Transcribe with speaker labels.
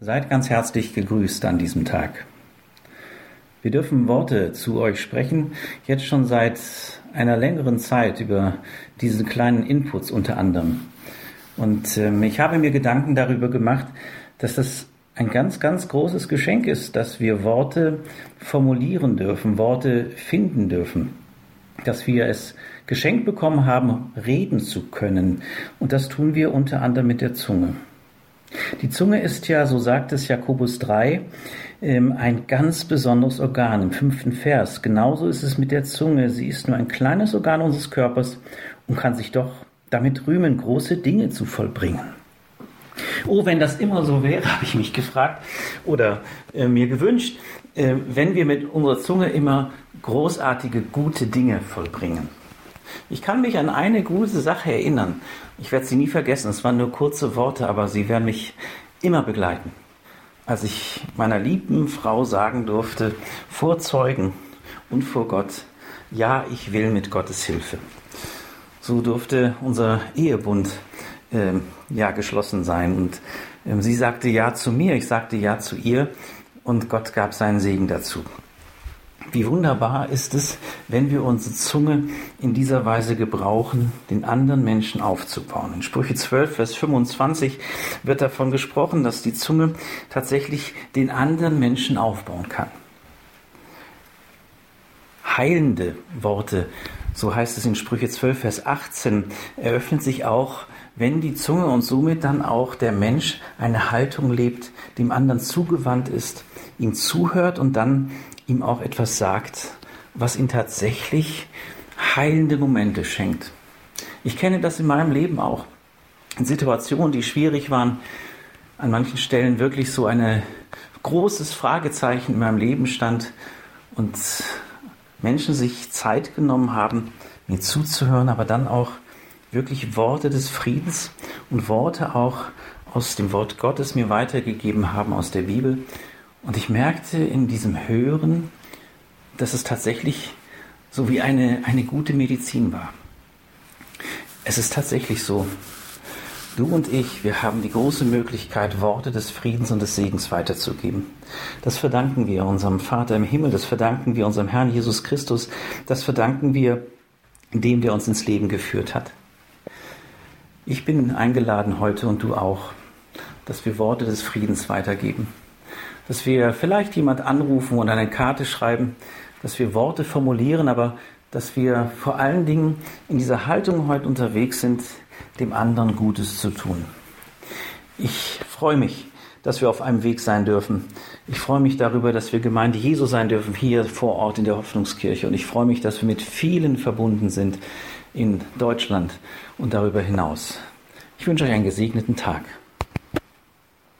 Speaker 1: Seid ganz herzlich gegrüßt an diesem Tag. Wir dürfen Worte zu euch sprechen, jetzt schon seit einer längeren Zeit über diese kleinen Inputs unter anderem. Und ähm, ich habe mir Gedanken darüber gemacht, dass das ein ganz, ganz großes Geschenk ist, dass wir Worte formulieren dürfen, Worte finden dürfen, dass wir es geschenkt bekommen haben, reden zu können. Und das tun wir unter anderem mit der Zunge. Die Zunge ist ja, so sagt es Jakobus 3, ähm, ein ganz besonderes Organ im fünften Vers. Genauso ist es mit der Zunge. Sie ist nur ein kleines Organ unseres Körpers und kann sich doch damit rühmen, große Dinge zu vollbringen. Oh, wenn das immer so wäre, habe ich mich gefragt oder äh, mir gewünscht, äh, wenn wir mit unserer Zunge immer großartige, gute Dinge vollbringen. Ich kann mich an eine gute Sache erinnern. Ich werde sie nie vergessen. Es waren nur kurze Worte, aber sie werden mich immer begleiten. Als ich meiner lieben Frau sagen durfte, vor Zeugen und vor Gott, ja, ich will mit Gottes Hilfe. So durfte unser Ehebund äh, ja geschlossen sein. Und äh, sie sagte ja zu mir, ich sagte ja zu ihr und Gott gab seinen Segen dazu. Wie wunderbar ist es, wenn wir unsere Zunge in dieser Weise gebrauchen, den anderen Menschen aufzubauen. In Sprüche 12, Vers 25 wird davon gesprochen, dass die Zunge tatsächlich den anderen Menschen aufbauen kann. Heilende Worte, so heißt es in Sprüche 12, Vers 18, eröffnet sich auch, wenn die Zunge und somit dann auch der Mensch eine Haltung lebt, dem anderen zugewandt ist, ihm zuhört und dann ihm auch etwas sagt, was ihn tatsächlich heilende Momente schenkt. Ich kenne das in meinem Leben auch. In Situationen, die schwierig waren, an manchen Stellen wirklich so ein großes Fragezeichen in meinem Leben stand und Menschen sich Zeit genommen haben, mir zuzuhören, aber dann auch wirklich Worte des Friedens und Worte auch aus dem Wort Gottes mir weitergegeben haben aus der Bibel, und ich merkte in diesem Hören, dass es tatsächlich so wie eine, eine gute Medizin war. Es ist tatsächlich so. Du und ich, wir haben die große Möglichkeit, Worte des Friedens und des Segens weiterzugeben. Das verdanken wir unserem Vater im Himmel, das verdanken wir unserem Herrn Jesus Christus, das verdanken wir dem, der uns ins Leben geführt hat. Ich bin eingeladen heute und du auch, dass wir Worte des Friedens weitergeben dass wir vielleicht jemand anrufen und eine Karte schreiben, dass wir Worte formulieren, aber dass wir vor allen Dingen in dieser Haltung heute unterwegs sind, dem anderen Gutes zu tun. Ich freue mich, dass wir auf einem Weg sein dürfen. Ich freue mich darüber, dass wir Gemeinde Jesu sein dürfen hier vor Ort in der Hoffnungskirche. Und ich freue mich, dass wir mit vielen verbunden sind in Deutschland und darüber hinaus. Ich wünsche euch einen gesegneten Tag.